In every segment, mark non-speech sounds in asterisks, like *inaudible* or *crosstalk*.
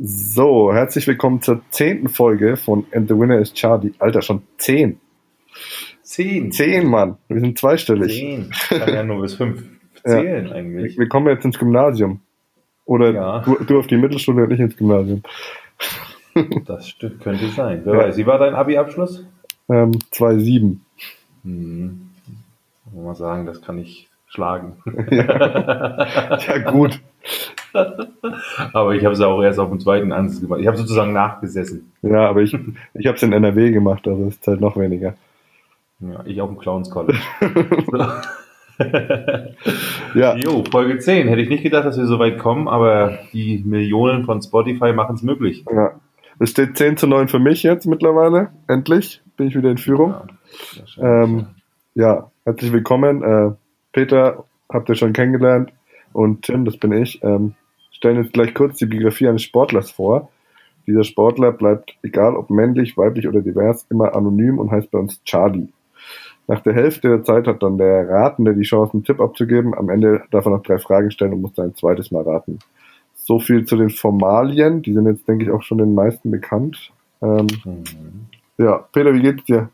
So, herzlich willkommen zur zehnten Folge von And the Winner is Charlie. Alter, schon zehn. Zehn. Zehn, Mann. Wir sind zweistellig. Zehn. Ich kann ja nur bis fünf *laughs* Ja. zählen eigentlich. Wir kommen jetzt ins Gymnasium. Oder Ja. du, du auf die Mittelschule und ich ins Gymnasium. *laughs* Das stimmt, könnte sein. Wer weiß, wie war dein Abi-Abschluss? Ähm, 2,7. Hm. Muss mal sagen, das kann ich schlagen. *laughs* Ja, gut. Aber ich habe es auch erst auf dem zweiten Ansatz gemacht. Ich habe sozusagen nachgesessen. Ja, aber ich, ich habe es in NRW gemacht, also ist halt noch weniger. Ja, ich auf dem Clowns College. *laughs* Ja, Jo, Folge 10. Hätte ich nicht gedacht, dass wir so weit kommen, aber die Millionen von Spotify machen es möglich. ja. Es steht 10 zu 9 für mich jetzt mittlerweile. Endlich bin ich wieder in Führung. Ja. Ähm, ja, herzlich willkommen. Äh, Peter habt ihr schon kennengelernt und Tim, das bin ich. Ähm, stellen jetzt gleich kurz die Biografie eines Sportlers vor. Dieser Sportler bleibt, egal ob männlich, weiblich oder divers, immer anonym und heißt bei uns Charlie. Nach der Hälfte der Zeit hat dann der Ratende die Chance, einen Tipp abzugeben. Am Ende darf er noch drei Fragen stellen und muss dann ein zweites Mal raten. So viel zu den Formalien. Die sind jetzt, denke ich, auch schon den meisten bekannt. Ähm, Mhm. ja, Peter, wie geht's dir?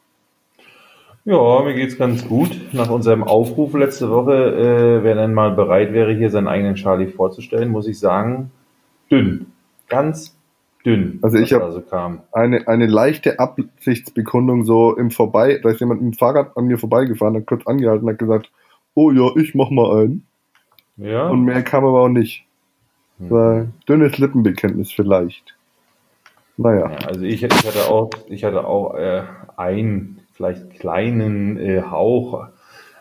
Ja, mir geht's ganz gut. Nach unserem Aufruf letzte Woche, äh, wer denn mal bereit wäre, hier seinen eigenen Charlie vorzustellen, muss ich sagen, dünn. Ganz dünn. Also ich was hab- da so kam. eine, eine leichte Absichtsbekundung so im Vorbei, da ist jemand mit dem Fahrrad an mir vorbeigefahren, hat kurz angehalten, hat gesagt, oh ja, ich mach mal einen. Ja. Und mehr kam aber auch nicht. Hm. Dünnes Lippenbekenntnis vielleicht. Naja. Ja, also ich, ich hatte auch, ich hatte auch äh, einen vielleicht kleinen äh, Hauch,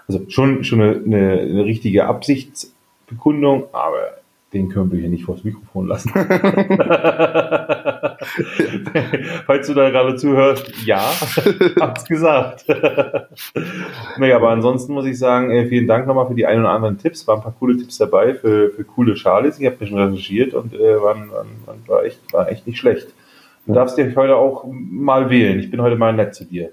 also schon schon eine, eine, eine richtige Absichtsbekundung, aber den können wir hier nicht vors Mikrofon lassen. *laughs* Falls du da gerade zuhörst, ja, *laughs* hab's gesagt. *laughs* naja, aber ansonsten muss ich sagen, äh, vielen Dank nochmal für die ein oder anderen Tipps. Waren ein paar coole Tipps dabei für, für coole Charlies. Ich habe mir schon recherchiert und äh, waren, waren, war, echt, war echt nicht schlecht. Du darfst dich heute auch mal wählen. Ich bin heute mal nett zu dir.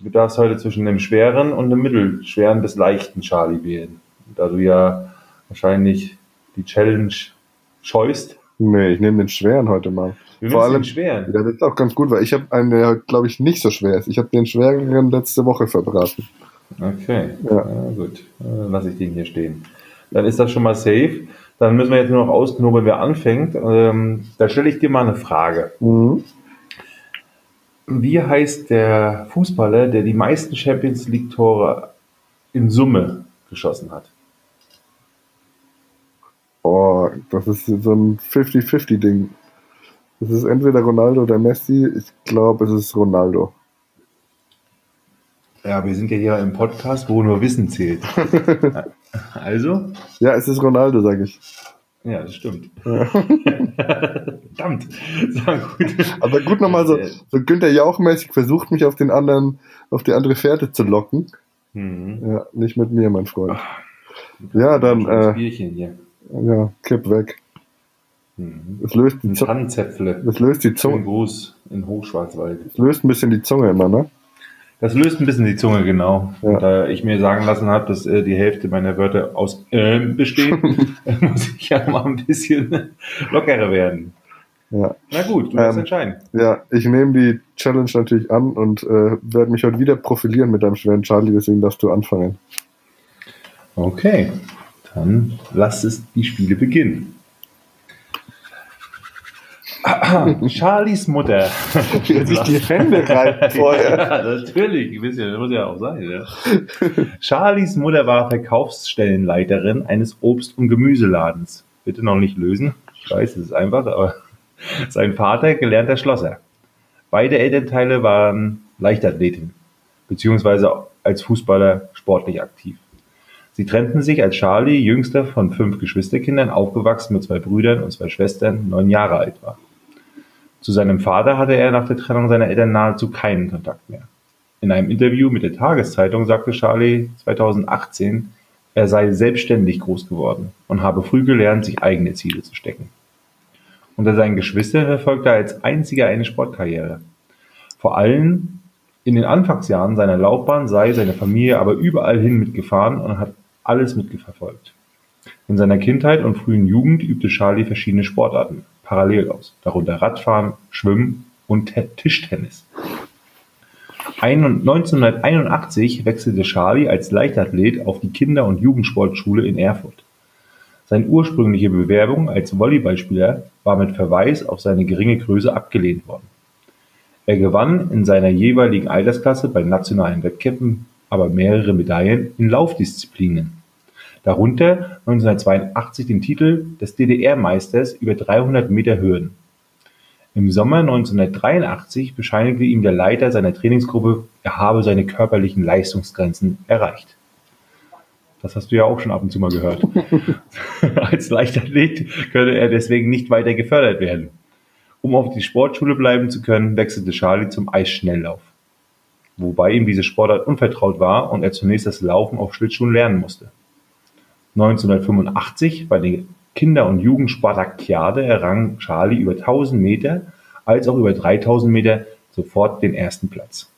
Du darfst heute zwischen einem schweren und einem mittelschweren bis leichten Charlie wählen. Da du ja wahrscheinlich die Challenge scheust. Nee, ich nehme den schweren heute mal. Wir Vor allem- den schweren. Ja, das ist auch ganz gut, weil ich habe einen, der, glaube ich, nicht so schwer ist. Ich habe den schwereren letzte Woche verbraten. Okay, Ja. ja. gut. Dann lasse ich den hier stehen. Dann ist das schon mal safe. Dann müssen wir jetzt nur noch ausknobeln, wer anfängt. Ähm, da stelle ich dir mal eine Frage. Mhm. Wie heißt der Fußballer, der die meisten Champions League Tore in Summe geschossen hat? Oh, das ist so ein 50-50-Ding. Das ist entweder Ronaldo oder Messi. Ich glaube, es ist Ronaldo. Ja, wir sind ja hier im Podcast, wo nur Wissen zählt. *laughs* also? Ja, es ist Ronaldo, sage ich. Ja, das stimmt. *laughs* Verdammt. Gut. *laughs* Aber gut nochmal so, so Günther Jauch-mäßig versucht mich auf den anderen, auf die andere Fährte zu locken. Mhm. Ja, nicht mit mir, mein Freund. Ja, dann, äh, Bierchen hier. ja, kipp weg. Mhm. Das löst die, Ein Zu Tannenzäpfle. das löst die Zunge, Gruß in Hochschwarzwald. das löst ein bisschen die Zunge immer, ne? Das löst ein bisschen die Zunge, genau. Ja. Da ich mir sagen lassen habe, dass äh, die Hälfte meiner Wörter aus ähm bestehen, *laughs* muss ich ja mal ein bisschen *laughs* lockerer werden. Ja. Na gut, du darfst Ähm, entscheiden. Ja, ich nehme die Challenge natürlich an und äh, werde mich heute wieder profilieren mit deinem schweren Charlie, deswegen darfst du anfangen. Okay, dann lass es die Spiele beginnen. *laughs* Charlies Mutter. Er sich die Hände reibt *laughs* vorher. Ja, natürlich, ein bisschen, das muss ja auch sein. Ja. Charlies Mutter war Verkaufsstellenleiterin eines Obst- und Gemüseladens. Bitte noch nicht lösen. Ich weiß, es ist einfach, aber *laughs* sein Vater gelernter Schlosser. Beide Elternteile waren Leichtathletin, beziehungsweise als Fußballer sportlich aktiv. Sie trennten sich, als Charlie, jüngster von fünf Geschwisterkindern, aufgewachsen mit zwei Brüdern und zwei Schwestern, neun Jahre alt war. Zu seinem Vater hatte er nach der Trennung seiner Eltern nahezu keinen Kontakt mehr. In einem Interview mit der Tageszeitung sagte Charlie 2018, er sei selbstständig groß geworden und habe früh gelernt, sich eigene Ziele zu stecken. Unter seinen Geschwistern verfolgte er als einziger eine Sportkarriere. Vor allem in den Anfangsjahren seiner Laufbahn sei seine Familie aber überall hin mitgefahren und hat alles mitgeverfolgt. In seiner Kindheit und frühen Jugend übte Charlie verschiedene Sportarten parallel aus, darunter Radfahren, Schwimmen und Tischtennis. 1981 wechselte Charlie als Leichtathlet auf die Kinder- und Jugendsportschule in Erfurt. Seine ursprüngliche Bewerbung als Volleyballspieler war mit Verweis auf seine geringe Größe abgelehnt worden. Er gewann in seiner jeweiligen Altersklasse bei nationalen Wettkämpfen aber mehrere Medaillen in Laufdisziplinen, darunter 1982 den Titel des DDR-Meisters über 300 Meter Hürden. Im Sommer 1983 bescheinigte ihm der Leiter seiner Trainingsgruppe, er habe seine körperlichen Leistungsgrenzen erreicht. Das hast du ja auch schon ab und zu mal gehört. *laughs* Als Leichtathlet könne er deswegen nicht weiter gefördert werden. Um auf die Sportschule bleiben zu können, wechselte Charlie zum Eisschnelllauf. Wobei ihm diese Sportart unvertraut war und er zunächst das Laufen auf Schlittschuhen lernen musste. 1985 bei der Kinder- und Jugendspartakiade errang Charlie über 1000 Meter als auch über 3000 Meter sofort den ersten Platz.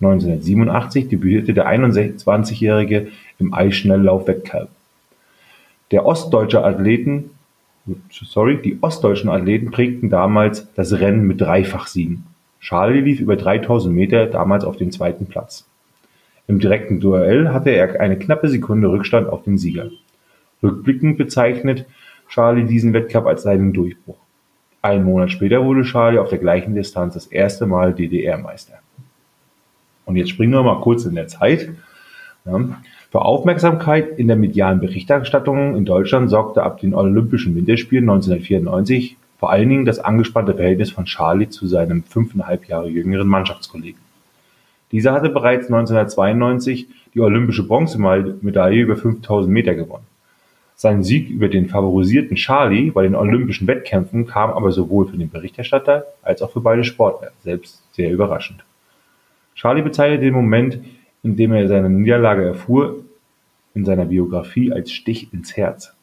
1987 debütierte der 21-Jährige im Eisschnelllauf-Wettkampf. Der ostdeutsche Athleten, sorry, die ostdeutschen Athleten prägten damals das Rennen mit Dreifachsiegen. Charlie lief über 3000 Meter damals auf dem zweiten Platz. Im direkten Duell hatte er eine knappe Sekunde Rückstand auf den Sieger. Rückblickend bezeichnet Charlie diesen Wettkampf als seinen Durchbruch. Einen Monat später wurde Charlie auf der gleichen Distanz das erste Mal DDR-Meister. Und jetzt springen wir mal kurz in der Zeit. Für Aufmerksamkeit in der medialen Berichterstattung in Deutschland sorgte ab den Olympischen Winterspielen 1994 vor allen Dingen das angespannte Verhältnis von Charlie zu seinem fünfeinhalb Jahre jüngeren Mannschaftskollegen. Dieser hatte bereits 1992 die olympische Bronzemedaille über 5000 Meter gewonnen. Sein Sieg über den favorisierten Charlie bei den olympischen Wettkämpfen kam aber sowohl für den Berichterstatter als auch für beide Sportler selbst sehr überraschend. Charlie bezeichnete den Moment, in dem er seine Niederlage erfuhr, in seiner Biografie als Stich ins Herz.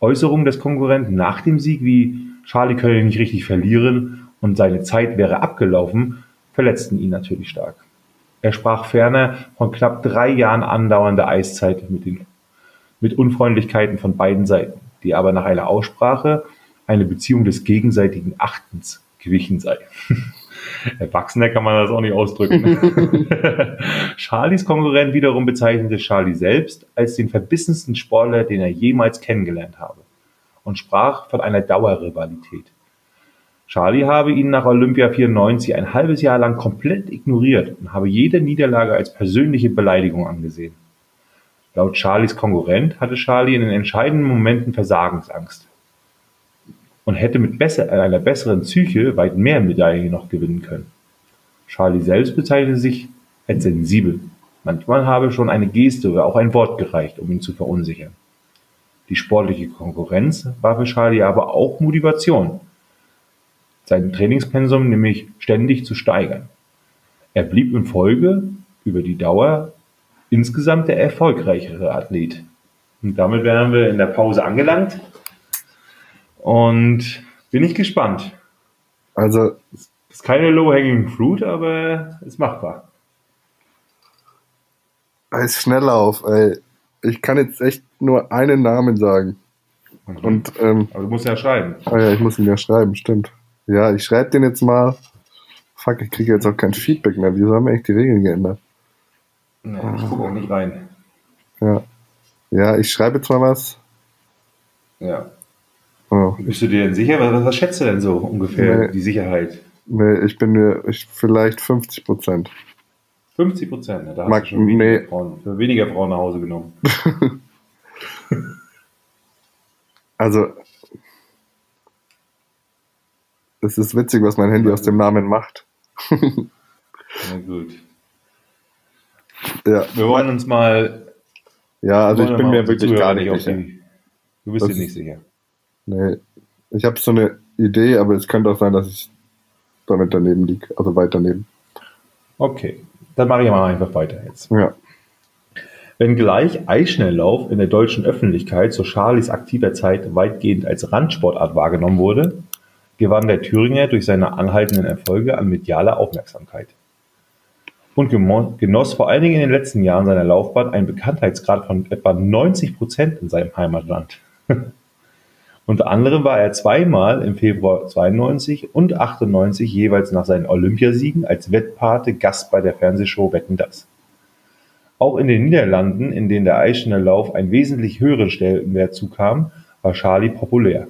Äußerungen des Konkurrenten nach dem Sieg wie Charlie könne nicht richtig verlieren und seine Zeit wäre abgelaufen, verletzten ihn natürlich stark. Er sprach ferner von knapp drei Jahren andauernder Eiszeit mit, den, mit Unfreundlichkeiten von beiden Seiten, die aber nach einer Aussprache eine Beziehung des gegenseitigen Achtens gewichen sei. *laughs* Erwachsener kann man das auch nicht ausdrücken. *laughs* Charlies Konkurrent wiederum bezeichnete Charlie selbst als den verbissensten Sportler, den er jemals kennengelernt habe und sprach von einer Dauerrivalität. Charlie habe ihn nach Olympia 94 ein halbes Jahr lang komplett ignoriert und habe jede Niederlage als persönliche Beleidigung angesehen. Laut Charlies Konkurrent hatte Charlie in den entscheidenden Momenten Versagensangst und hätte mit besser, einer besseren Psyche weit mehr Medaillen noch gewinnen können. Charlie selbst bezeichnete sich als sensibel. Manchmal habe schon eine Geste oder auch ein Wort gereicht, um ihn zu verunsichern. Die sportliche Konkurrenz war für Charlie aber auch Motivation, sein Trainingspensum nämlich ständig zu steigern. Er blieb in Folge über die Dauer insgesamt der erfolgreichere Athlet. Und damit wären wir in der Pause angelangt. Und bin ich gespannt. Also. Es ist keine low-hanging fruit, aber ist machbar. Als Schnelllauf, ey. Ich kann jetzt echt nur einen Namen sagen. Mhm. Und, ähm, aber du musst ja schreiben. Ah ja, ich muss ihn ja schreiben, stimmt. Ja, ich schreibe den jetzt mal. Fuck, ich kriege jetzt auch kein Feedback mehr. Wieso haben wir echt die Regeln geändert? Nee, ich gucke auch nicht rein. Ja. Ja, ich schreibe jetzt mal was. Ja. Oh. Bist du dir denn sicher? Was, was schätzt du denn so ungefähr, Nee. die Sicherheit? Nee, ich bin mir ich, vielleicht 50 Prozent. 50 Prozent, da hast Mag- du schon weniger, nee. Frauen, für weniger Frauen nach Hause genommen. *laughs* *laughs* Also, es ist witzig, was mein Handy aus dem Namen macht. *laughs* Na gut. Ja, Wir wollen uns mal. ja also ich bin mir wirklich gar nicht auf sicher. die- Du bist Das dir nicht sicher. Nee. Ich habe so eine Idee, aber es könnte auch sein, dass ich damit daneben liege. Also weit daneben. Okay, dann mache ich mal einfach weiter jetzt. Ja. Wenngleich Eisschnelllauf in der deutschen Öffentlichkeit zu Charlies aktiver Zeit weitgehend als Randsportart wahrgenommen wurde, gewann der Thüringer durch seine anhaltenden Erfolge an medialer Aufmerksamkeit. und genoss vor allen Dingen in den letzten Jahren seiner Laufbahn einen Bekanntheitsgrad von etwa 90 Prozent in seinem Heimatland. *laughs* Unter anderem war er zweimal im Februar 92 und 98 jeweils nach seinen Olympiasiegen als Wettpate Gast bei der Fernsehshow Wetten das. Auch in den Niederlanden, in denen der Eisschnelllauf einen wesentlich höheren Stellenwert zukam, war Charlie populär.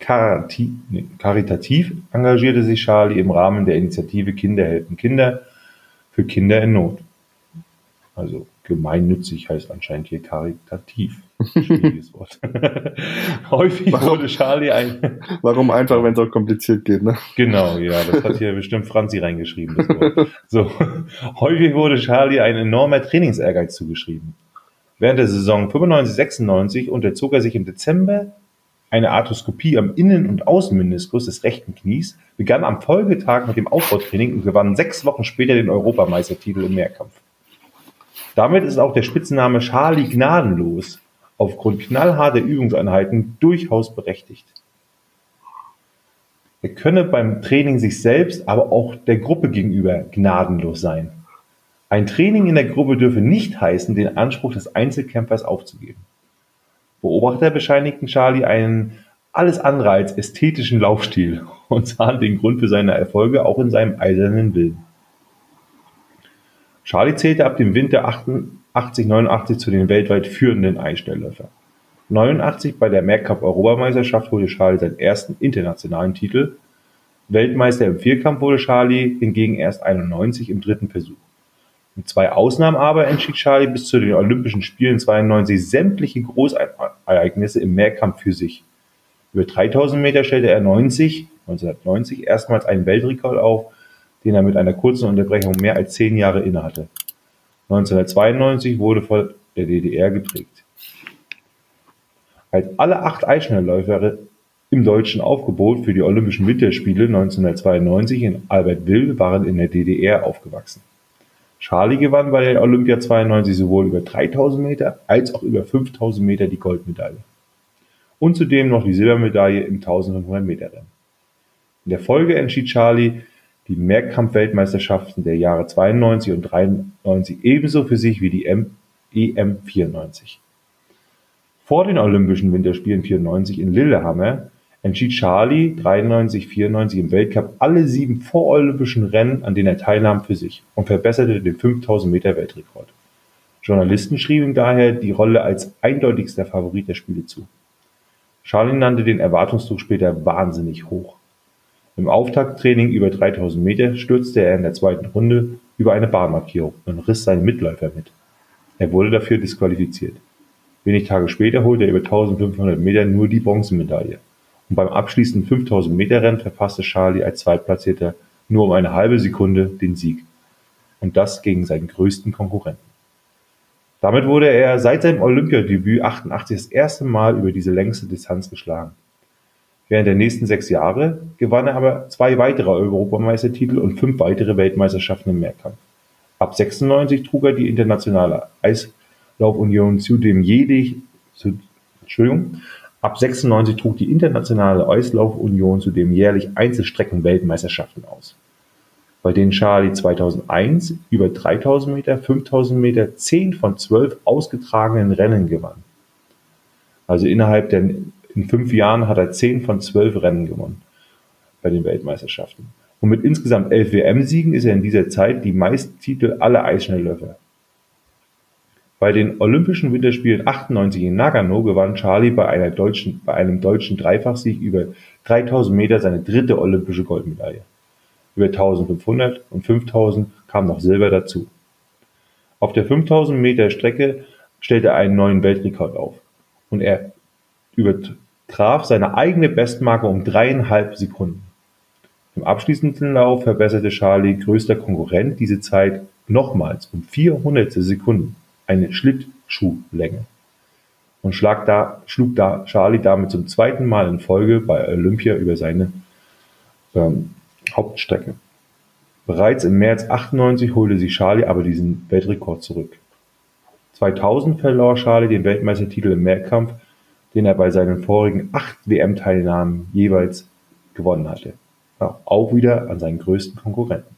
Karitativ engagierte sich Charlie im Rahmen der Initiative Kinder helfen Kinder für Kinder in Not. Also gemeinnützig heißt anscheinend hier karitativ. Schwieriges *laughs* Wort. *laughs* Häufig warum, wurde Charlie ein. Warum einfach, wenn es auch kompliziert geht, ne? Genau, ja, das hat hier bestimmt Franzi reingeschrieben, das Wort. So. *laughs* Häufig wurde Charlie ein enormer Trainingsehrgeiz zugeschrieben. Während der Saison 95-96 unterzog er sich im Dezember eine Arthroskopie am Innen- und Außenmeniskus des rechten Knies, begann am Folgetag mit dem Aufbautraining und gewann sechs Wochen später den Europameistertitel im Mehrkampf. Damit ist auch der Spitzname Charlie Gnadenlos aufgrund knallharter Übungseinheiten durchaus berechtigt. Er könne beim Training sich selbst, aber auch der Gruppe gegenüber gnadenlos sein. Ein Training in der Gruppe dürfe nicht heißen, den Anspruch des Einzelkämpfers aufzugeben. Beobachter bescheinigten Charlie einen alles andere als ästhetischen Laufstil und sahen den Grund für seine Erfolge auch in seinem eisernen Willen. Charlie zählte ab dem Winter 88/89 zu den weltweit führenden Eisschnellläufern. 89 bei der Mehrkampf-Europameisterschaft holte Charlie seinen ersten internationalen Titel. Weltmeister im Vierkampf wurde Charlie hingegen erst 91 im dritten Versuch. Mit zwei Ausnahmen aber entschied Charlie bis zu den Olympischen Spielen 92 sämtliche Großereignisse im Mehrkampf für sich. Über 3000 Meter stellte er 90, 1990 erstmals einen Weltrekord auf, den er mit einer kurzen Unterbrechung mehr als zehn Jahre innehatte. 1992 wurde vor der DDR geprägt. Als alle acht Eisschnellläufer im deutschen Aufgebot für die Olympischen Winterspiele 1992 in Albertville waren in der DDR aufgewachsen. Charlie gewann bei der Olympia 92 sowohl über 3000 Meter als auch über 5000 Meter die Goldmedaille. Und zudem noch die Silbermedaille im 1500 Meter Rennen. In der Folge entschied Charlie die Mehrkampf-Weltmeisterschaften der Jahre 92 und 93 ebenso für sich wie die EM 94. Vor den Olympischen Winterspielen 94 in Lillehammer entschied Charlie 93, 94 im Weltcup alle sieben vorolympischen Rennen, an denen er teilnahm, für sich und verbesserte den 5000 Meter Weltrekord. Journalisten schrieben ihm daher die Rolle als eindeutigster Favorit der Spiele zu. Charlie nannte den Erwartungsdruck später wahnsinnig hoch. Im Auftakttraining über 3000 Meter stürzte er in der zweiten Runde über eine Bahnmarkierung und riss seinen Mitläufer mit. Er wurde dafür disqualifiziert. Wenig Tage später holte er über 1500 Meter nur die Bronzemedaille. Und beim abschließenden 5000 Meter Rennen verpasste Charlie als Zweitplatzierter nur um eine halbe Sekunde den Sieg. Und das gegen seinen größten Konkurrenten. Damit wurde er seit seinem Olympiadebüt 88 das erste Mal über diese längste Distanz geschlagen. Während der nächsten sechs Jahre gewann er aber zwei weitere Europameistertitel und fünf weitere Weltmeisterschaften im Mehrkampf. Ab 96 trug er die Internationale Eislaufunion zudem jede, zu, Entschuldigung, ab 96 trug die Internationale Eislaufunion zudem jährlich Einzelstrecken-Weltmeisterschaften aus, bei denen Charlie 2001 über 3000 Meter, 5000 Meter 10 von 12 ausgetragenen Rennen gewann. Also innerhalb der in fünf Jahren hat er zehn von zwölf Rennen gewonnen bei den Weltmeisterschaften. Und mit insgesamt elf WM-Siegen ist er in dieser Zeit die meisten Titel aller Eisschnellläufer. Bei den Olympischen Winterspielen 98 in Nagano gewann Charlie bei, einem deutschen Dreifachsieg über 3000 Meter seine dritte olympische Goldmedaille. Über 1500 und 5000 kam noch Silber dazu. Auf der 5000 Meter Strecke stellte er einen neuen Weltrekord auf und er übertraf seine eigene Bestmarke um dreieinhalb Sekunden. Im abschließenden Lauf verbesserte Charlie größter Konkurrent diese Zeit nochmals um vier Hundertstel Sekunden, eine Schlittschuhlänge, und schlag da, schlug da Charlie damit zum zweiten Mal in Folge bei Olympia über seine ähm, Hauptstrecke. Bereits im März 98 holte sich Charlie aber diesen Weltrekord zurück. 2000 verlor Charlie den Weltmeistertitel im Mehrkampf den er bei seinen vorigen acht WM-Teilnahmen jeweils gewonnen hatte, auch wieder an seinen größten Konkurrenten.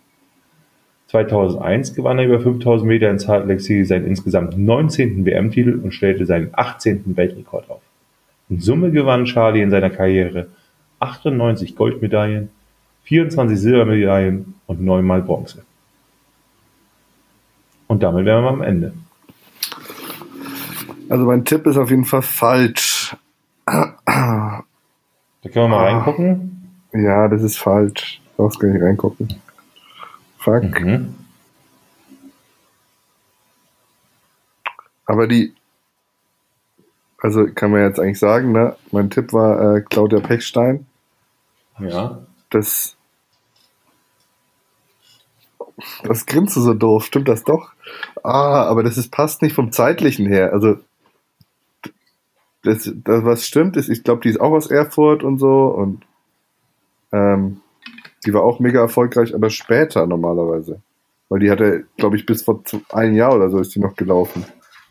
2001 gewann er über 5000 Meter in Salt Lake City seinen insgesamt 19. WM-Titel und stellte seinen 18. Weltrekord auf. In Summe gewann Charlie in seiner Karriere 98 Goldmedaillen, 24 Silbermedaillen und 9 Mal Bronze. Und damit wären wir am Ende. Also mein Tipp ist auf jeden Fall falsch. Da können wir mal Ah. reingucken. Ja, das ist falsch. Du brauchst gar nicht reingucken. Fuck. Mhm. Aber die, also kann man jetzt eigentlich sagen, ne? Mein Tipp war äh, Claudia Pechstein. Ja. Das, das grinst du so doof. Stimmt das doch? Ah, aber das ist, passt nicht vom zeitlichen her. Also, das, das was stimmt ist, ich glaube, die ist auch aus Erfurt und so und ähm, die war auch mega erfolgreich, aber später normalerweise. Weil die hatte, glaube ich, bis vor ein Jahr oder so ist die noch gelaufen.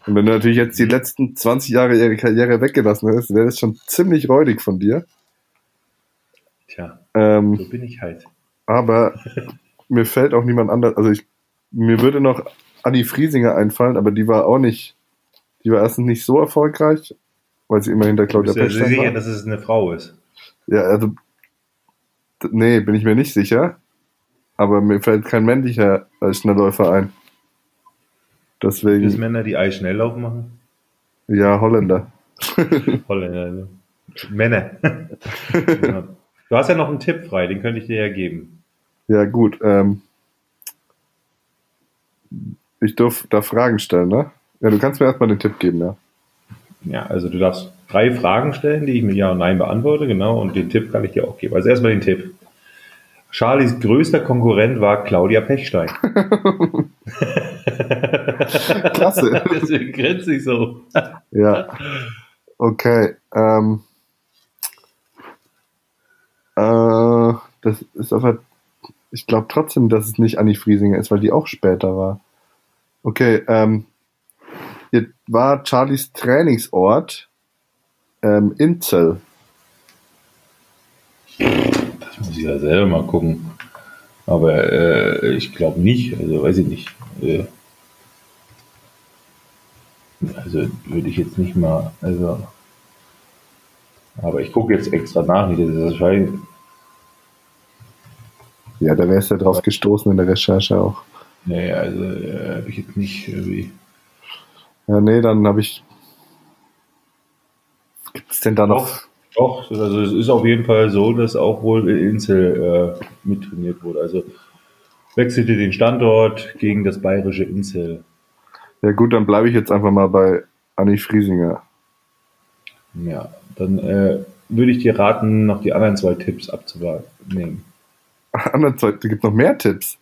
Und wenn du natürlich jetzt die letzten 20 Jahre ihre Karriere weggelassen hättest, wäre das schon ziemlich räudig von dir. Tja, Ähm, so bin ich halt. aber *laughs* mir fällt auch niemand anders. Also ich, mir würde noch Annie Friesinger einfallen, aber die war auch nicht, die war erstens nicht so erfolgreich, weil sie immer hinter Claudia Bist du dir Pechstein sicher, war. dass es eine Frau ist? Ja, also, nee, bin ich mir nicht sicher. Aber mir fällt kein männlicher Schnellläufer ein. Gibt es Deswegen, Männer, die Eisschnelllauf machen? ja, Holländer. *laughs* Holländer. ne? Männer. ja. *laughs* Du hast ja noch einen Tipp frei, den könnte ich dir ja geben. Ja, gut. Ähm, ich darf da Fragen stellen, ne? Ja, du kannst mir erstmal den Tipp geben, ja. Ja, also du darfst drei Fragen stellen, die ich mit Ja und Nein beantworte, genau, und den Tipp kann ich dir auch geben. Also erstmal den Tipp. Charlies größter Konkurrent war Claudia Pechstein. *laughs* Klasse. *laughs* Deswegen grinse ich so. Ja. Okay. Ähm, äh, das ist aber. Ich glaube trotzdem, dass es nicht Annie Friesinger ist, weil die auch später war. Okay, ähm, hier war Charlies Trainingsort ähm, Inzell. Das muss ich ja selber mal gucken. Aber äh, ich glaube nicht, also weiß ich nicht. Äh, also würde ich jetzt nicht mal, also. Aber ich gucke jetzt extra nach, nicht, dass es wahrscheinlich. Ja, da wärst du ja drauf gestoßen in der Recherche auch. Nee, also äh, habe ich jetzt nicht irgendwie. Ja, nee, dann habe ich. Gibt es denn da noch? Doch, doch, also es ist auf jeden Fall so, dass auch wohl Insel äh, mittrainiert wurde. Also wechselte den Standort gegen das bayerische Insel. Ja, gut, dann bleibe ich jetzt einfach mal bei Annie Friesinger. Ja, dann äh, würde ich dir raten, noch die anderen zwei Tipps abzunehmen. Andere Zeit, da gibt noch mehr Tipps.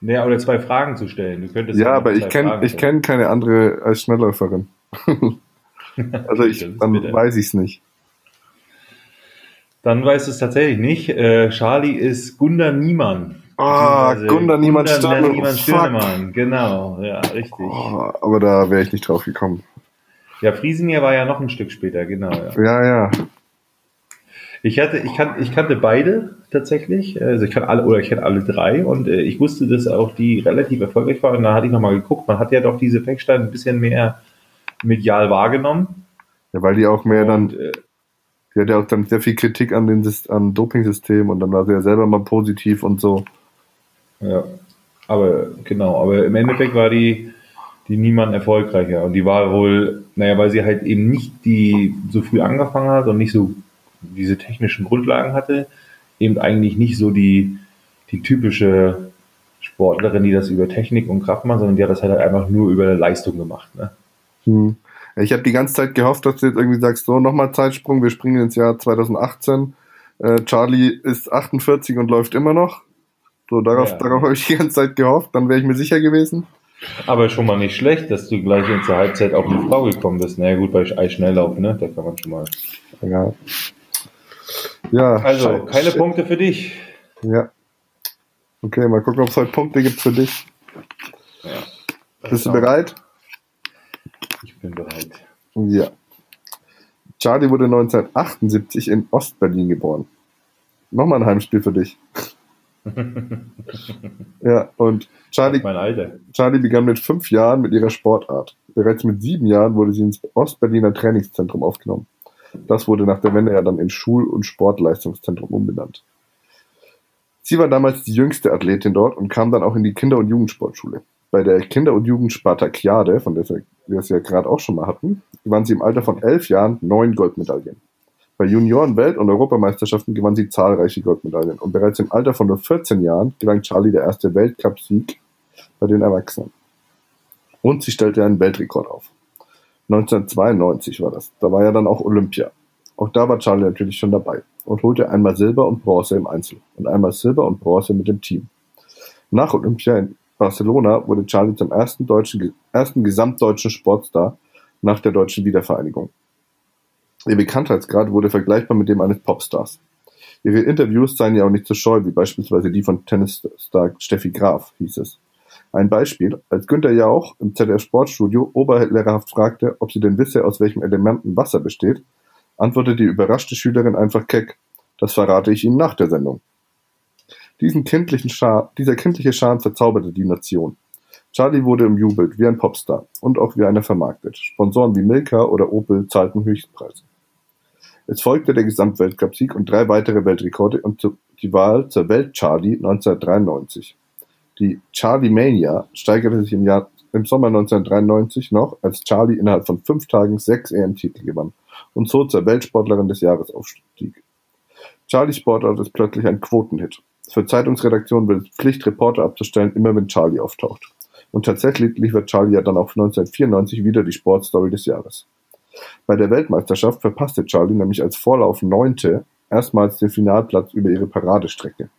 Ja, oder zwei Fragen zu stellen. Du könntest Ja, aber zwei ich kenne ich kenn keine andere als Schnellläuferin. *laughs* *laughs* also ich, dann bitter. weiß ich es nicht. Dann weißt du es tatsächlich nicht. Äh, Charlie ist Gunda Niemann. Ah, Gunda Niemann Stirnemann. Stirnemann, genau, ja, richtig. Oh, aber da wäre ich nicht drauf gekommen. Ja, Friesinger war ja noch ein Stück später, genau. Ja. Ja, ja. Ich hatte, ich kan, ich kannte beide tatsächlich. Also ich kannte alle oder ich kannte alle drei und äh, ich wusste, dass auch die relativ erfolgreich waren. Und da hatte ich nochmal geguckt. Man hat ja doch diese Pechstein ein bisschen mehr medial wahrgenommen. Ja, weil die auch mehr dann, Und, äh, die hat ja auch dann sehr viel Kritik an den Sys- am Dopingsystem und dann war sie ja selber mal positiv und so. ja, aber genau, aber im Endeffekt war die, die niemand erfolgreicher. Und die war wohl, naja, weil sie halt eben nicht die so früh angefangen hat und nicht so diese technischen Grundlagen hatte, eben eigentlich nicht so die, die typische Sportlerin, die das über Technik und Kraft macht, sondern die hat das halt einfach nur über Leistung gemacht. Ne? Hm. Ich habe die ganze Zeit gehofft, dass du jetzt irgendwie sagst, so nochmal Zeitsprung, wir springen ins Jahr 2018. Äh, Charlie ist 48 und läuft immer noch. So, darauf, Ja. darauf habe ich die ganze Zeit gehofft, dann wäre ich mir sicher gewesen. Aber schon mal nicht schlecht, dass du gleich in zur Halbzeit auf eine Frau gekommen bist. Naja gut, bei Eisschnelllauf, ne? Da kann man schon mal. Ja. Ja, Also, schei- keine Punkte für dich. Ja. Okay, mal gucken, ob es heute Punkte gibt für dich. Ja. Bist du bereit? Ich bin bereit. Ja. Charlie wurde 1978 in Ostberlin geboren. Nochmal ein Heimspiel für dich. *laughs* ja, und Charlie, Mein. Charlie begann mit fünf Jahren mit ihrer Sportart. Bereits mit sieben Jahren wurde sie ins Ostberliner Trainingszentrum aufgenommen. Das wurde nach der Wende ja dann in Schul- und Sportleistungszentrum umbenannt. Sie war damals die jüngste Athletin dort und kam dann auch in die Kinder- und Jugendsportschule. Bei der Kinder- und Jugend-Spartakiade, von der wir wir es ja gerade auch schon mal hatten, gewann sie im Alter von elf Jahren neun Goldmedaillen. Bei Junioren-, Welt- und Europameisterschaften gewann sie zahlreiche Goldmedaillen und bereits im Alter von nur 14 Jahren gelang Charlie der erste Weltcupsieg bei den Erwachsenen. Und sie stellte einen Weltrekord auf. 1992 war das. Da war ja dann auch Olympia. Auch da war Charlie natürlich schon dabei und holte einmal Silber und Bronze im Einzel und einmal Silber und Bronze mit dem Team. Nach Olympia in Barcelona wurde Charlie zum ersten, deutschen, ersten gesamtdeutschen Sportstar nach der deutschen Wiedervereinigung. Ihr Bekanntheitsgrad wurde vergleichbar mit dem eines Popstars. Ihre Interviews seien ja auch nicht so scheu, wie beispielsweise die von Tennisstar Steffi Graf, hieß es. Ein Beispiel, als Günther Jauch im ZDF Sportstudio oberlehrerhaft fragte, ob sie denn wisse, aus welchem Elementen Wasser besteht, antwortete die überraschte Schülerin einfach keck, das verrate ich Ihnen nach der Sendung. Diesen kindlichen Schar, dieser kindliche Charme verzauberte die Nation. Charlie wurde umjubelt wie ein Popstar und auch wie einer vermarktet. Sponsoren wie Milka oder Opel zahlten Höchstpreise. Es folgte der Gesamtweltcupsieg und drei weitere Weltrekorde und die Wahl zur Welt-Charlie 1993. Die Charlie Mania steigerte sich im, Jahr, im Sommer 1993 noch, als Charlie innerhalb von fünf Tagen sechs EM-Titel gewann und so zur Weltsportlerin des Jahres aufstieg. Charlies Sportart ist plötzlich ein Quotenhit. Für Zeitungsredaktionen wird es Pflicht, Reporter abzustellen, immer wenn Charlie auftaucht. Und tatsächlich liefert Charlie ja dann auch 1994 wieder die Sportstory des Jahres. Bei der Weltmeisterschaft verpasste Charlie nämlich als Vorlauf Neunte erstmals den Finalplatz über ihre Paradestrecke.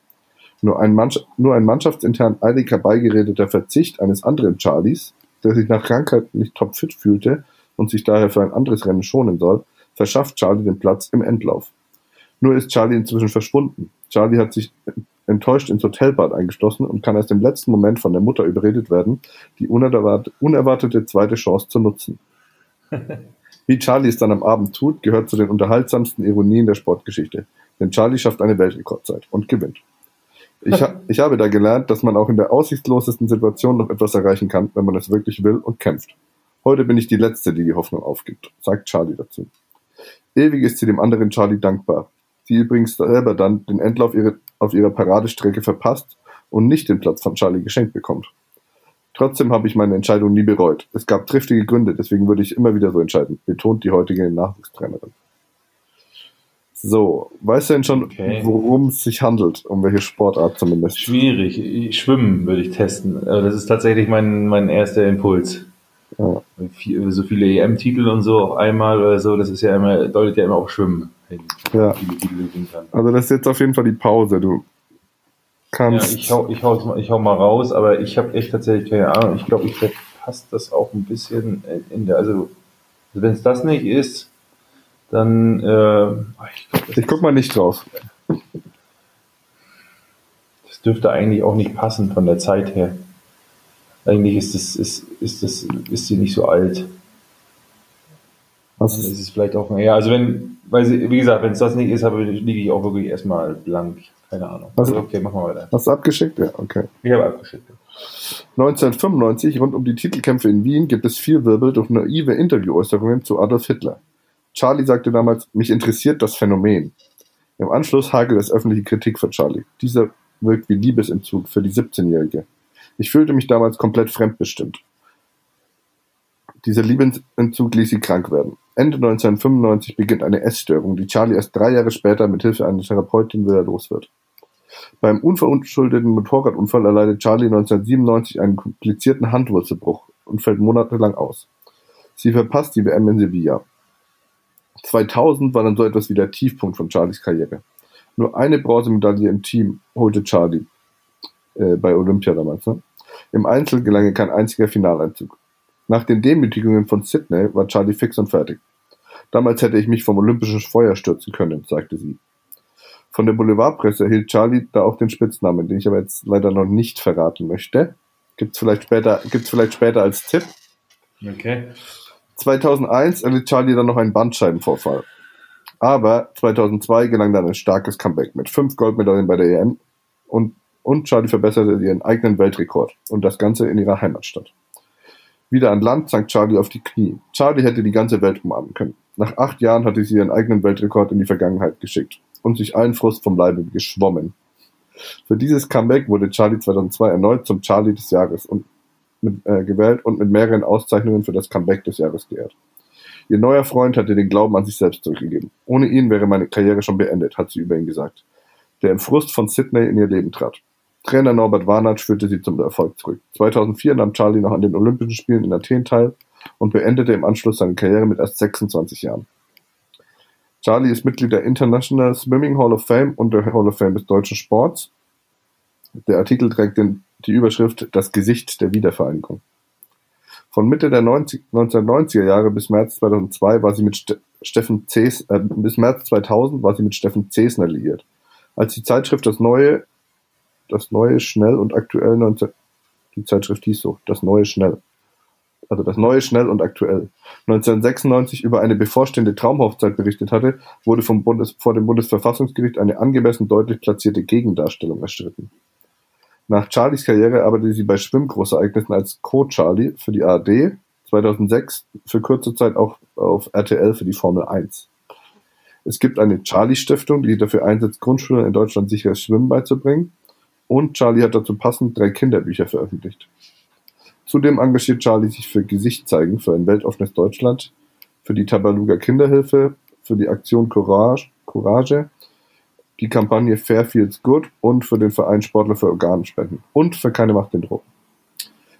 Nur ein, Mannschaft, nur ein mannschaftsintern eilig herbeigeredeter Verzicht eines anderen Charlies, der sich nach Krankheit nicht topfit fühlte und sich daher für ein anderes Rennen schonen soll, verschafft Charlie den Platz im Endlauf. Nur ist Charlie inzwischen verschwunden. Charlie hat sich enttäuscht ins Hotelbad eingeschlossen und kann erst im letzten Moment von der Mutter überredet werden, die unerwartete zweite Chance zu nutzen. *laughs* Wie Charlie es dann am Abend tut, gehört zu den unterhaltsamsten Ironien der Sportgeschichte. Denn Charlie schafft eine Weltrekordzeit und gewinnt. Ich, ha ich habe da gelernt, dass man auch in der aussichtslosesten Situation noch etwas erreichen kann, wenn man es wirklich will und kämpft. Heute bin ich die Letzte, die die Hoffnung aufgibt, sagt Charlie dazu. Ewig ist sie dem anderen Charlie dankbar, die übrigens selber dann den Endlauf ihre, auf ihrer Paradestrecke verpasst und nicht den Platz von Charlie geschenkt bekommt. Trotzdem habe ich meine Entscheidung nie bereut. Es gab triftige Gründe, deswegen würde ich immer wieder so entscheiden, betont die heutige Nachwuchstrainerin. So, weißt du denn schon, Okay. worum es sich handelt? Um welche Sportart zumindest? Schwierig. Schwimmen würde ich testen. Aber Das ist tatsächlich mein, mein erster Impuls. Ja. Viel- So viele EM-Titel und so auf einmal oder so, das ist ja immer, deutet ja immer auf Schwimmen hin. Ja. Also das ist jetzt auf jeden Fall die Pause. Du Ja, kannst. ich hau, ich, mal, ich hau mal raus, aber ich habe echt tatsächlich keine Ahnung. Ich glaube, ich verpasse das auch ein bisschen in der, also wenn es das nicht ist, dann, äh, ich glaube, das, ich guck mal nicht drauf. das dürfte eigentlich auch nicht passen von der Zeit her. Eigentlich ist das, ist, ist das, ist sie nicht so alt. Was ist, ist vielleicht auch, ja, also wenn, weil sie, wie gesagt, wenn es das nicht ist, habe liege ich auch wirklich erstmal blank. Keine Ahnung. Also- Also, okay, machen wir weiter. hast du abgeschickt? Ja, okay. Ich habe abgeschickt. 1995, rund um die Titelkämpfe in Wien, gibt es viel Wirbel durch naive Interviewäußerungen zu Adolf Hitler. Charlie sagte damals, mich interessiert das Phänomen. Im Anschluss hagelt es öffentliche Kritik für Charlie. Dieser wirkt wie Liebesentzug für die 17-Jährige. Ich fühlte mich damals komplett fremdbestimmt. Dieser Liebesentzug ließ sie krank werden. Ende 1995 beginnt eine Essstörung, die Charlie erst drei Jahre später mit Hilfe einer Therapeutin wieder los wird. Beim unverunschuldeten Motorradunfall erleidet Charlie 1997 einen komplizierten Handwurzelbruch und fällt monatelang aus. Sie verpasst die WM in Sevilla. 2000 war dann so etwas wie der Tiefpunkt von Charlies Karriere. Nur eine Bronzemedaille im Team holte Charlie äh, bei Olympia damals. Ne? Im Einzel gelang ihr kein einziger Finaleinzug. Nach den Demütigungen von Sydney war Charlie fix und fertig. Damals hätte ich mich vom olympischen Feuer stürzen können, sagte sie. Von der Boulevardpresse erhielt Charlie da auch den Spitznamen, den ich aber jetzt leider noch nicht verraten möchte. Gibt's vielleicht später, gibt's vielleicht später als Tipp. Okay. 2001 erlitt Charlie dann noch einen Bandscheibenvorfall. Aber 2002 gelang dann ein starkes Comeback mit fünf Goldmedaillen bei der EM und Und Charlie verbesserte ihren eigenen Weltrekord und das Ganze in ihrer Heimatstadt. Wieder an Land sank Charlie auf die Knie. Charlie hätte die ganze Welt umarmen können. Nach acht Jahren hatte sie ihren eigenen Weltrekord in die Vergangenheit geschickt und sich allen Frust vom Leibe geschwommen. Für dieses Comeback wurde Charlie 2002 erneut zum Charlie des Jahres und mit, äh, gewählt und mit mehreren Auszeichnungen für das Comeback des Jahres geehrt. Ihr neuer Freund hatte den Glauben an sich selbst zurückgegeben. Ohne ihn wäre meine Karriere schon beendet, hat sie über ihn gesagt, der im Frust von Sydney in ihr Leben trat. Trainer Norbert Warnatsch führte sie zum Erfolg zurück. 2004 nahm Charlie noch an den Olympischen Spielen in Athen teil und beendete im Anschluss seine Karriere mit erst 26 Jahren. Charlie ist Mitglied der International Swimming Hall of Fame und der Hall of Fame des deutschen Sports. Der Artikel trägt den, die Überschrift Das Gesicht der Wiedervereinigung. Von Mitte der 90, 1990er Jahre bis März 2002 war sie mit Ste Steffen Ces, äh, bis März 2000 war sie mit Steffen Cesner liiert. Als die Zeitschrift das neue, das neue schnell und aktuell 19, die Zeitschrift hieß so, das neue schnell also das Neue schnell und aktuell, 1996 über eine bevorstehende Traumhochzeit berichtet hatte, wurde vom Bundes vor dem Bundesverfassungsgericht eine angemessen deutlich platzierte Gegendarstellung erstritten. Nach Charlies Karriere arbeitete sie bei Schwimmgroßereignissen als Co-Charlie für die ARD, 2006 für kurze Zeit auch auf RTL für die Formel 1. Es gibt eine Charlie-Stiftung, die dafür einsetzt, Grundschülern in Deutschland sicheres Schwimmen beizubringen. Und Charlie hat dazu passend drei Kinderbücher veröffentlicht. Zudem engagiert Charlie sich für Gesicht zeigen für ein weltoffenes Deutschland, für die Tabaluga Kinderhilfe, für die Aktion Courage, Courage, die Kampagne Fair Feels Good und für den Verein Sportler für Organspenden und für Keine Macht den Druck.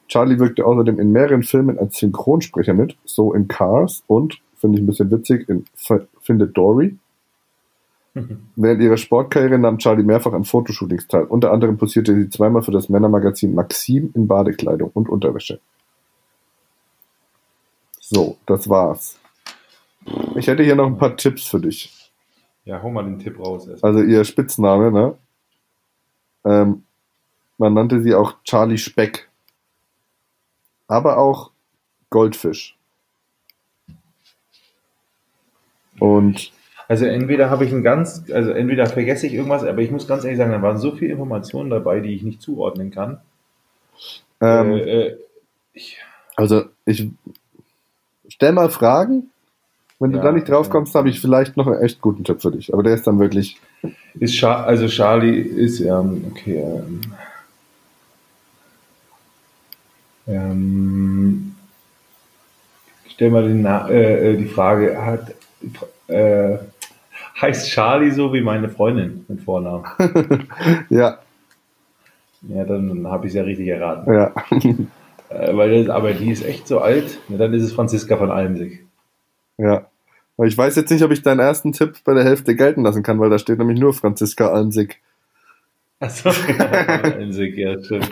Charlie wirkte außerdem in mehreren Filmen als Synchronsprecher mit, so in Cars und, finde ich ein bisschen witzig, in Findet Dory Während ihrer Sportkarriere nahm Charlie mehrfach an Fotoshootings teil. Unter anderem posierte sie zweimal für das Männermagazin Maxim in Badekleidung und Unterwäsche. So, das war's. Ich hätte hier noch ein paar Tipps für dich. Ja, hol mal den Tipp raus. Erst. Also ihr Spitzname, ne? Ähm, man nannte sie auch Charlie Speck. Aber auch Goldfisch. Und also entweder habe ich ein ganz, also entweder vergesse ich irgendwas, aber ich muss ganz ehrlich sagen, da waren so viele Informationen dabei, die ich nicht zuordnen kann. Ähm, äh, äh, ich, also ich stell mal Fragen. Wenn ja, du da nicht drauf kommst, habe ich vielleicht noch einen echt guten Tipp für dich. Aber der ist dann wirklich. Ist Char also Charlie ist ähm, okay. Ähm, ähm, stell mal den, äh, äh, die Frage, hat äh, heißt Charlie so wie meine Freundin mit Vornamen. *laughs* ja. Ja, dann habe ich es ja richtig erraten. Ja. *laughs* äh, weil das, aber die ist echt so alt. Ja, dann ist es Franziska von Almsig. Ja. Aber ich weiß jetzt nicht, ob ich deinen ersten Tipp bei der Hälfte gelten lassen kann, weil da steht nämlich nur Franziska Almsig. Achso, *laughs* ja, ja, stimmt.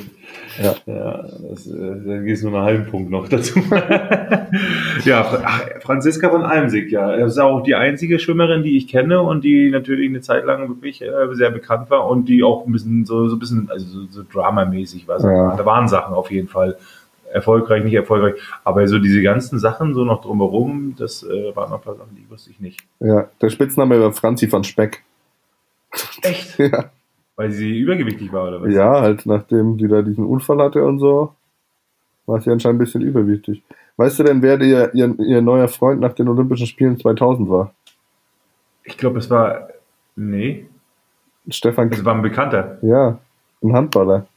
Ja, ja das, äh, da geht es nur einen halben Punkt noch dazu. *laughs* ja, ach, Franziska von Almsig, ja. Das ist auch die einzige Schwimmerin, die ich kenne und die natürlich eine Zeit lang wirklich äh, sehr bekannt war und die auch ein bisschen so, so ein bisschen, also so, so dramamäßig war. Ja. Da waren Sachen auf jeden Fall. Erfolgreich, nicht erfolgreich. Aber so diese ganzen Sachen so noch drumherum, das äh, waren noch ein paar Sachen, die wusste ich nicht. Ja, der Spitzname war Franzi von Speck. Echt? *laughs* ja. Weil sie übergewichtig war, oder was? Ja, halt nachdem sie da diesen Unfall hatte und so, war sie anscheinend ein bisschen überwichtig. Weißt du denn, wer ihr, ihr, ihr neuer Freund nach den Olympischen Spielen 2000 war? Ich glaube, es war. Nee. Stefan. Es war ein Bekannter. Ja, ein Handballer.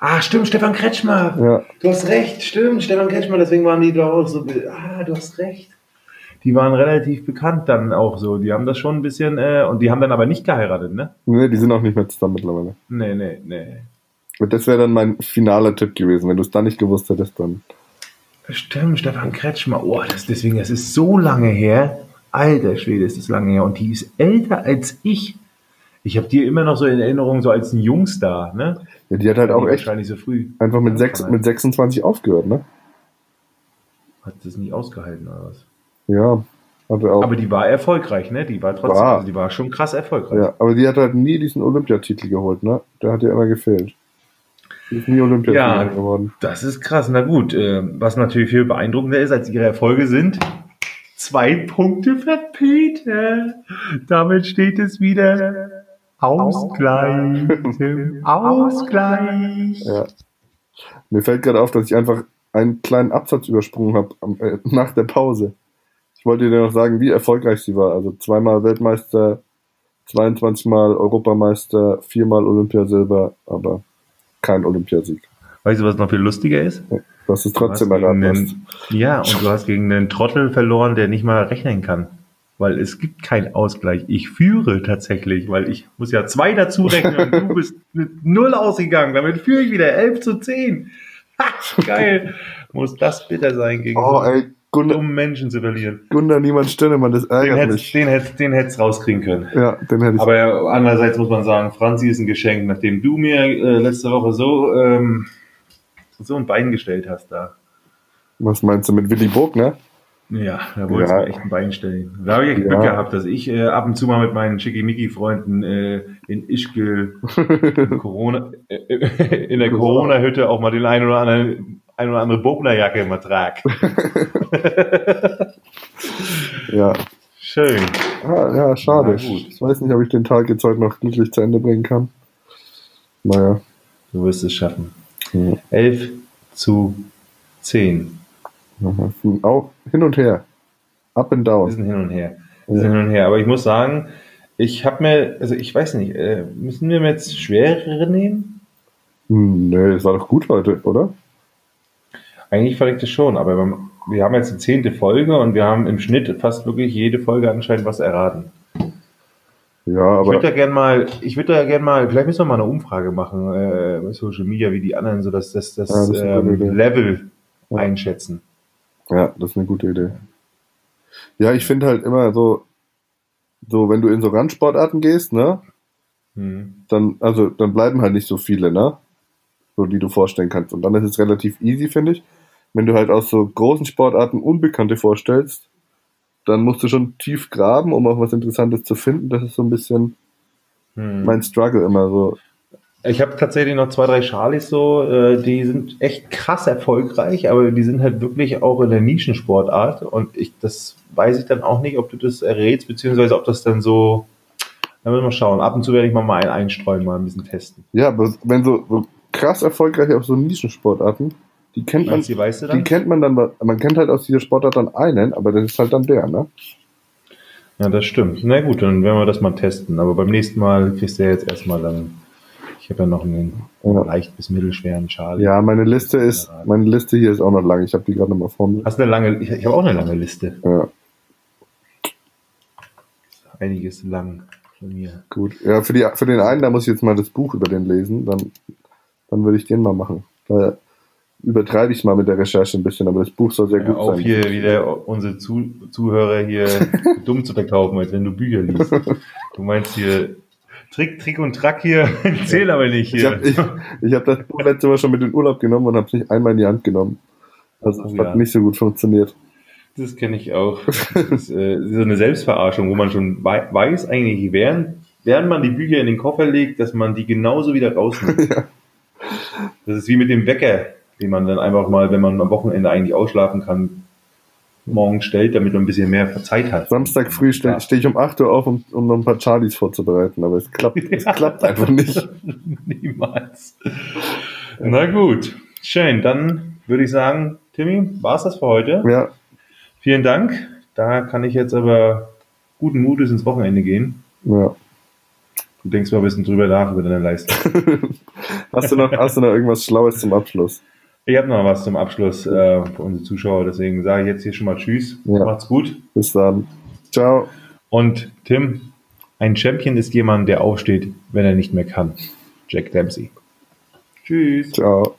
Ah, stimmt, Stefan Kretschmer. Ja. Du hast recht, stimmt, Stefan Kretschmer, deswegen waren die da auch so. Ah, du hast recht die waren relativ bekannt dann auch so. Die haben das schon ein bisschen, äh, und die haben dann aber nicht geheiratet, ne? Nee, die sind auch nicht mehr zusammen mittlerweile. Nee, nee, nee. Und das wäre dann mein finaler Tipp gewesen. Wenn du es dann nicht gewusst hättest, dann. Stimmt, Stefan Kretschmer. Oh, das, deswegen, das ist so lange her. Alter Schwede, ist das lange her. Und die ist älter als ich. Ich habe die immer noch so in Erinnerung, so als ein Jungstar, ne? Ja, die hat halt auch echt wahrscheinlich so früh. Einfach mit, sechs, mit 26 aufgehört, ne? Hat das nicht ausgehalten oder was? Ja, hatte auch. Aber die war erfolgreich, ne? Die war trotzdem, war. Also die war schon krass erfolgreich. Ja, aber die hat halt nie diesen Olympiatitel geholt, ne? Der hat ja immer gefehlt. Die ist nie Olympiasiegerin ja, geworden. Das ist krass. Na gut, äh, was natürlich viel beeindruckender ist als ihre Erfolge sind, zwei Punkte für Peter. Damit steht es wieder Ausgleich. Tim. *laughs* Ausgleich. Ja. Mir fällt gerade auf, dass ich einfach einen kleinen Absatz übersprungen habe äh, nach der Pause. Ich wollte dir noch sagen, wie erfolgreich sie war. Also zweimal Weltmeister, 22 Mal Europameister, viermal Olympiasilber, aber kein Olympiasieg. Weißt du, was noch viel lustiger ist? Das ist trotzdem erraten hast. Ja, und du hast gegen einen Trottel verloren, der nicht mal rechnen kann. Weil es gibt keinen Ausgleich. Ich führe tatsächlich, weil ich muss ja zwei dazu rechnen und du *laughs* bist mit null ausgegangen. Damit führe ich wieder 11 zu 10. Ha, geil. Muss das bitter sein, gegen Oh, ey, Gunnar, dummen Menschen zu verlieren. Gunnar Niemann Stinnemann, das Den ärgert hättest mich. den hättest- den hättest rauskriegen können. Ja, den hätte ich. Aber andererseits muss man sagen, Franzi ist ein Geschenk, nachdem du mir äh, letzte Woche so, ähm, so ein Bein gestellt hast da. Was meinst du mit Willy Bogner? Ja, da wolltest Ja. mir echt ein Bein stellen. Da habe ich echt Glück Ja. gehabt, dass ich äh, ab und zu mal mit meinen Schickimicki-Freunden äh, in Ischgl in, *laughs* Corona, äh, äh, in der Corona-Hütte auch mal den ein oder anderen ein oder andere Bognerjacke immer trag. *laughs* Ja. Schön. Ah, ja, schade. Ich weiß nicht, ob ich den Tag jetzt heute noch glücklich zu Ende bringen kann. Naja. Du wirst es schaffen. Ja. 11 zu 10. Aha. Auch hin und her. Up and Wir down. sind hin und her. Wir sind Ja. hin und her. Aber ich muss sagen, ich habe mir, also ich weiß nicht, äh, müssen wir jetzt schwerere nehmen? Hm, nee, es war doch gut heute, oder? Eigentlich ich das schon, aber beim- wir haben jetzt die zehnte Folge und wir haben im Schnitt fast wirklich jede Folge anscheinend was erraten. Ja, Ich aber würde da gerne mal, ich würde da gerne mal, vielleicht müssen wir mal eine Umfrage machen äh, bei Social Media, wie die anderen so das, das, das, Ja, das ähm. Level Ja. einschätzen. ja, das ist eine gute Idee. Ja, ich finde halt immer so, so, wenn du in so Randsportarten gehst, ne, Hm. dann, also, dann bleiben halt nicht so viele, ne? So, die du vorstellen kannst. Und dann ist es relativ easy, finde ich. Wenn du halt aus so großen Sportarten Unbekannte vorstellst, dann musst du schon tief graben, um auch was Interessantes zu finden. Das ist so ein bisschen Hm. mein Struggle immer so. Ich habe tatsächlich noch zwei, drei Charlies so, äh, die sind echt krass erfolgreich, aber die sind halt wirklich auch in der Nischensportart und ich, das weiß ich dann auch nicht, ob du das errätst, beziehungsweise ob das dann so, da müssen wir schauen. Ab und zu werde ich mal, mal einen einstreuen, mal ein bisschen testen. Ja, aber wenn so, so krass erfolgreich auf so Nischensportarten, die kennt man, du, weißt du die dann? kennt man dann, man kennt halt aus dieser Sportart dann einen, aber das ist halt dann der, ne? Ja, das stimmt. Na gut, dann werden wir das mal testen. Aber beim nächsten Mal kriegst du ja jetzt erstmal dann, ich habe ja noch einen Ja. leicht bis mittelschweren Charlie. Ja, meine Liste ist, meine Liste hier ist auch noch lang. Ich habe die gerade nochmal vor mir. Hast du eine lange, ich, ich habe auch eine lange Liste. Ja, Einiges lang von mir. gut. Ja, für, die, für den einen, da muss ich jetzt mal das Buch über den lesen. Dann, dann würde ich den mal machen. Da übertreibe ich mal mit der Recherche ein bisschen, aber das Buch soll sehr Ja, gut auf sein. hier wieder unsere Zu Zuhörer hier *laughs* dumm zu verkaufen, als wenn du Bücher liest. Du meinst hier Trick, Trick und Track hier, *laughs* zähl aber nicht Ich hier. habe ich, ich hab das Buch letztes Mal schon mit in den Urlaub genommen und habe es nicht einmal in die Hand genommen. Also es Oh, hat ja. nicht so gut funktioniert. Das kenne ich auch. Das ist äh, so eine Selbstverarschung, wo man schon wei weiß, eigentlich, während, während man die Bücher in den Koffer legt, dass man die genauso wieder rausnimmt. *laughs* Ja. Das ist wie mit dem Wecker, den man dann einfach mal, wenn man am Wochenende eigentlich ausschlafen kann, morgen stellt, damit man ein bisschen mehr Zeit hat. Samstag früh stehe steh ich um 8 Uhr auf, um, um noch ein paar Charlies vorzubereiten, aber es klappt, *laughs* es klappt einfach nicht. *laughs* Niemals. Na gut, schön. Dann würde ich sagen, Timmy, war es das für heute? Ja, Vielen Dank. Da kann ich jetzt aber guten Mutes ins Wochenende gehen. ja. Du denkst mal ein bisschen drüber nach über deine Leistung. *laughs* Hast du noch, hast du noch irgendwas Schlaues zum Abschluss? Ich habe noch was zum Abschluss äh, für unsere Zuschauer, deswegen sage ich jetzt hier schon mal Tschüss. Ja. Macht's gut. Bis dann. Ciao. Und Tim, ein Champion ist jemand, der aufsteht, wenn er nicht mehr kann. Jack Dempsey. Tschüss. Ciao.